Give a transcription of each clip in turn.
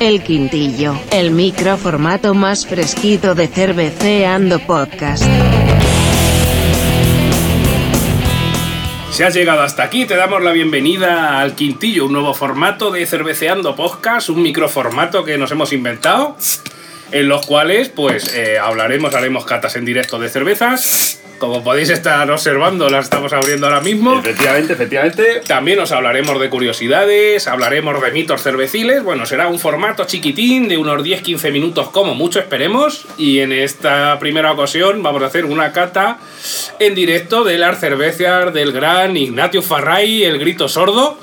El Quintillo, el microformato más fresquito de Cerveceando Podcast. Si has llegado hasta aquí, te damos la bienvenida al Quintillo, un nuevo formato de Cerveceando Podcast, un microformato que nos hemos inventado, en los cuales pues eh, hablaremos, haremos catas en directo de cervezas. Como podéis estar observando, las estamos abriendo ahora mismo. Efectivamente, efectivamente. También os hablaremos de curiosidades, hablaremos de mitos cerveciles. Bueno, será un formato chiquitín de unos 10-15 minutos como mucho esperemos. Y en esta primera ocasión vamos a hacer una cata en directo de las cervezas del gran Ignatius Farray, el grito sordo.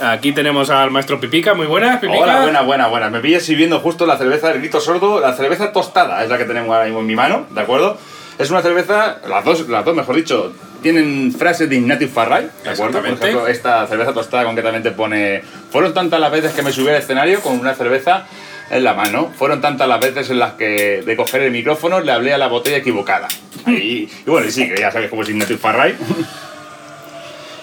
Aquí tenemos al maestro Pipica, muy buenas, Pipica. Hola, buena, buena, buena. Me pillas sirviendo justo la cerveza del grito sordo, la cerveza tostada, es la que tenemos ahora mismo en mi mano, ¿de acuerdo? Es una cerveza, las dos, las dos mejor dicho, tienen frases de Ignatius Farray, ¿de acuerdo? Por ejemplo, esta cerveza tostada concretamente pone Fueron tantas las veces que me subí al escenario con una cerveza en la mano. Fueron tantas las veces en las que de coger el micrófono le hablé a la botella equivocada. Ahí- y bueno, y sí, que ya sabes cómo es Ignatius Farray.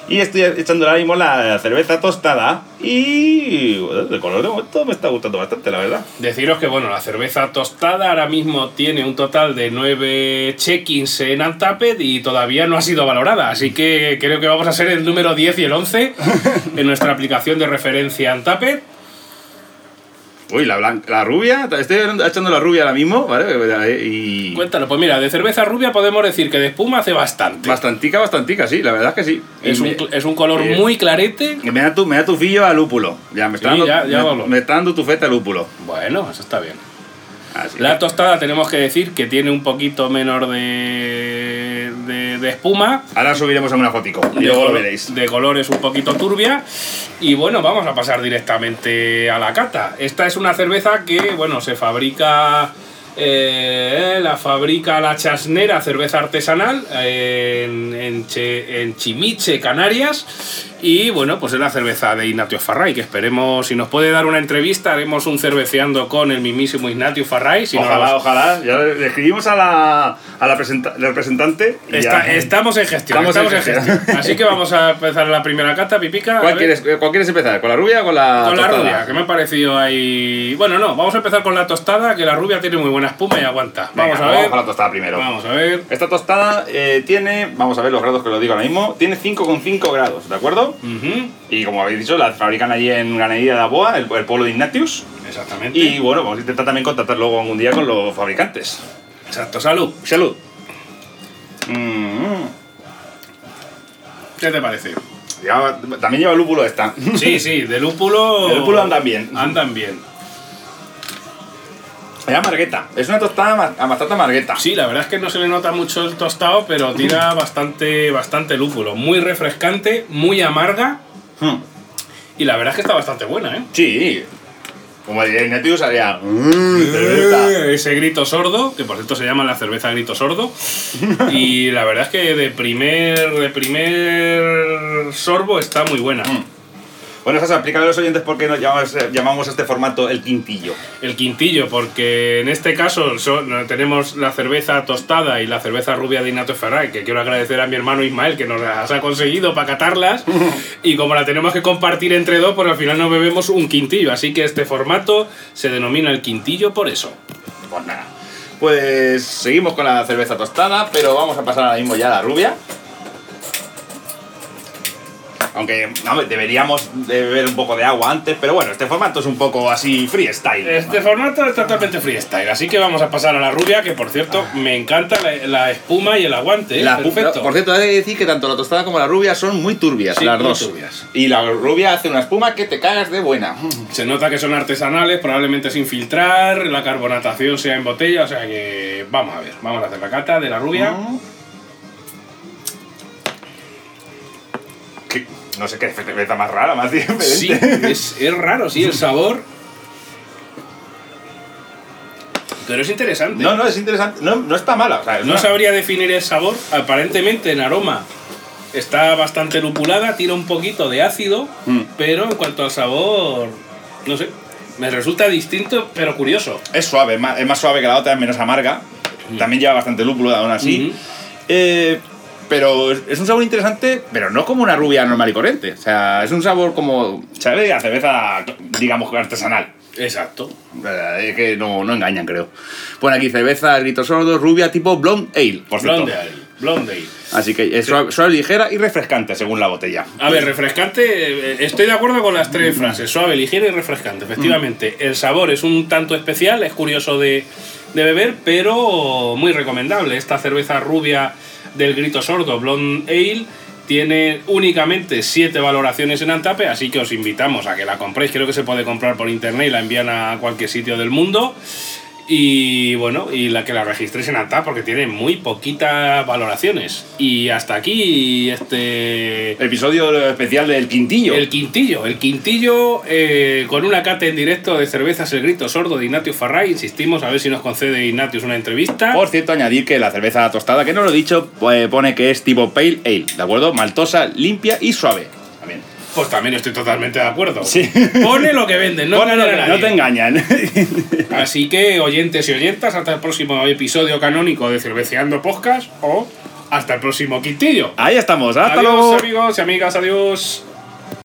Y estoy echando ahora mismo la cerveza tostada y bueno, de color de momento me está gustando bastante, la verdad. Deciros que bueno, la cerveza tostada ahora mismo tiene un total de 9 check-ins en Untapped y todavía no ha sido valorada, así que creo que vamos a ser el número 10 y el 11 en nuestra aplicación de referencia Untapped. Uy, la, blanca, la rubia, estoy echando la rubia ahora mismo, ¿vale? Y Cuéntalo, pues mira, de cerveza rubia podemos decir que de espuma hace bastante. bastantica, bastantica, sí, la verdad es que sí. Es un, me- es un color eh, muy clarete. me da tu, me da tu fillo a lúpulo. Ya, me está, Sí, dando, ya- ya me- está dando tu feta a lúpulo. Bueno, eso está bien. Así La tostada tenemos que decir que tiene un poquito menor de, de, de espuma. Ahora subiremos a una fotico y luego lo veréis. De colores un poquito turbia. Y bueno, vamos a pasar directamente a la cata. Esta es una cerveza que, bueno, se fabrica. Eh, la fabrica la Chasnera Cerveza Artesanal eh, en, en, Che- en Chimiche, Canarias. Y bueno, pues es la cerveza de Ignatius Farray, que esperemos, si nos puede dar una entrevista, haremos un cerveceando con el mismísimo Ignatius Farray. Si no, ojalá, nos- ojalá. Ya le escribimos a la, a la presenta- la representante. Está- estamos en gestión. Estamos Estamos, en en gestión. gestión. Así que vamos a empezar la primera cata, Pipica. ¿Cuál quieres, ¿Cuál quieres empezar? ¿Con la rubia o con la Con la tostada? rubia, que me ha parecido ahí. Bueno, no, vamos a empezar con la tostada, que la rubia tiene muy buena espuma y aguanta. Venga, vamos a ver. Vamos con la tostada primero. Vamos a ver. Esta tostada eh, tiene, vamos a ver los grados que lo digo ahora mismo, tiene 5,5 grados, ¿de acuerdo? Y como habéis dicho, la fabrican allí en Ganadería de Aboa, el, el pueblo de Ignatius. Exactamente. Y bueno, vamos a intentar también contactar luego algún día con los fabricantes. Exacto, salud. Salud. Mm, ¿Qué te parece? lleva- también lleva lúpulo esta. Sí, sí, de lúpulo. De lúpulo andan bien. Andan bien. Lleva margueta. Es una tostada a bastante margueta. Sí, la verdad es que no se le nota mucho el tostado, pero tira bastante, bastante lúpulo. Muy refrescante, muy amarga. Hmm. Y la verdad es que está bastante buena, ¿eh? Sí. Como diría Ignatius, haría... "Mm, cerveza". Eh, Ese grito sordo, que por cierto se llama la cerveza grito sordo. Y la verdad es que de primer, de primer sorbo está muy buena. Mm. Bueno, Sasa, explícale a los oyentes por qué nos llamamos, llamamos a este formato el quintillo. El quintillo, porque en este caso son- tenemos la cerveza tostada y la cerveza rubia de Ignacio Ferray, que quiero agradecer a mi hermano Ismael que nos las ha conseguido para catarlas. y como la tenemos que compartir entre dos, pues al final nos bebemos un quintillo. Así que este formato se denomina el quintillo por eso. Pues nada. Pues seguimos con la cerveza tostada, pero vamos a pasar ahora mismo ya a la rubia. Aunque no, deberíamos de beber un poco de agua antes, pero bueno, este formato es un poco así freestyle. Este formato es totalmente freestyle, así que vamos a pasar a la rubia, que por cierto me encanta la, la espuma y el aguante. ¿eh? La Perfecto. por cierto, hay que decir que tanto la tostada como la rubia son muy turbias, Sí, las muy dos. turbias. Y la rubia hace una espuma que te cagas de buena. Se nota que son artesanales, probablemente sin filtrar, la carbonatación sea en botella, o sea que vamos a ver, vamos a hacer la cata de la rubia. Mm. No sé qué cerveza más rara, más diferente. Sí, es, es raro, sí, el sabor. Pero es interesante. No, no, es interesante. No, no está mala. O sea, es No una- sabría definir el sabor. Aparentemente en aroma está bastante lupulada, tiene un poquito de ácido, Mm. pero en cuanto al sabor, no sé, me resulta distinto pero curioso. Es suave, es más, es más suave que la otra, es menos amarga. También lleva bastante lúpulo, aún así. Ujú. Eh, pero es un sabor interesante, pero no como una rubia normal y corriente. O sea, es un sabor como, ¿sabes? A cerveza, digamos, artesanal. Exacto. Eh, Es que no, no engañan, creo. Pone aquí cerveza, grito sordo, rubia tipo blonde ale, por cierto. Blonde Ale. Blonde Ale. Así que es suave, suave, ligera y refrescante, según la botella. A ver, refrescante, eh, estoy de acuerdo con las tres frases, suave, ligera y refrescante. Efectivamente, el sabor es un tanto especial, es curioso de, de beber, pero muy recomendable. Esta cerveza rubia del grito sordo, Blonde Ale, tiene únicamente siete valoraciones en Antape, así que os invitamos a que la compréis. Creo que se puede comprar por internet y la envían a cualquier sitio del mundo. Y bueno, y la que la registréis en Antap porque tiene muy poquitas valoraciones. Y hasta aquí este Episodio especial del Quintillo. el quintillo, el quintillo eh, con una cata en directo de cervezas El Grito Sordo de Ignatius Farray. Insistimos a ver si nos concede Ignatius una entrevista. Por cierto, añadir que la cerveza tostada, que no lo he dicho, pues, pone que es tipo Pale Ale, ¿de acuerdo? Maltosa, limpia y suave. Pues también estoy totalmente de acuerdo. Sí. Pone lo que venden, no, Pone lo engañan que- a no te engañan. Así que, oyentes y oyentas, hasta el próximo episodio canónico de Cerveceando Podcast o hasta el próximo quintillo. Ahí estamos, hasta adiós, luego. amigos y amigas, adiós.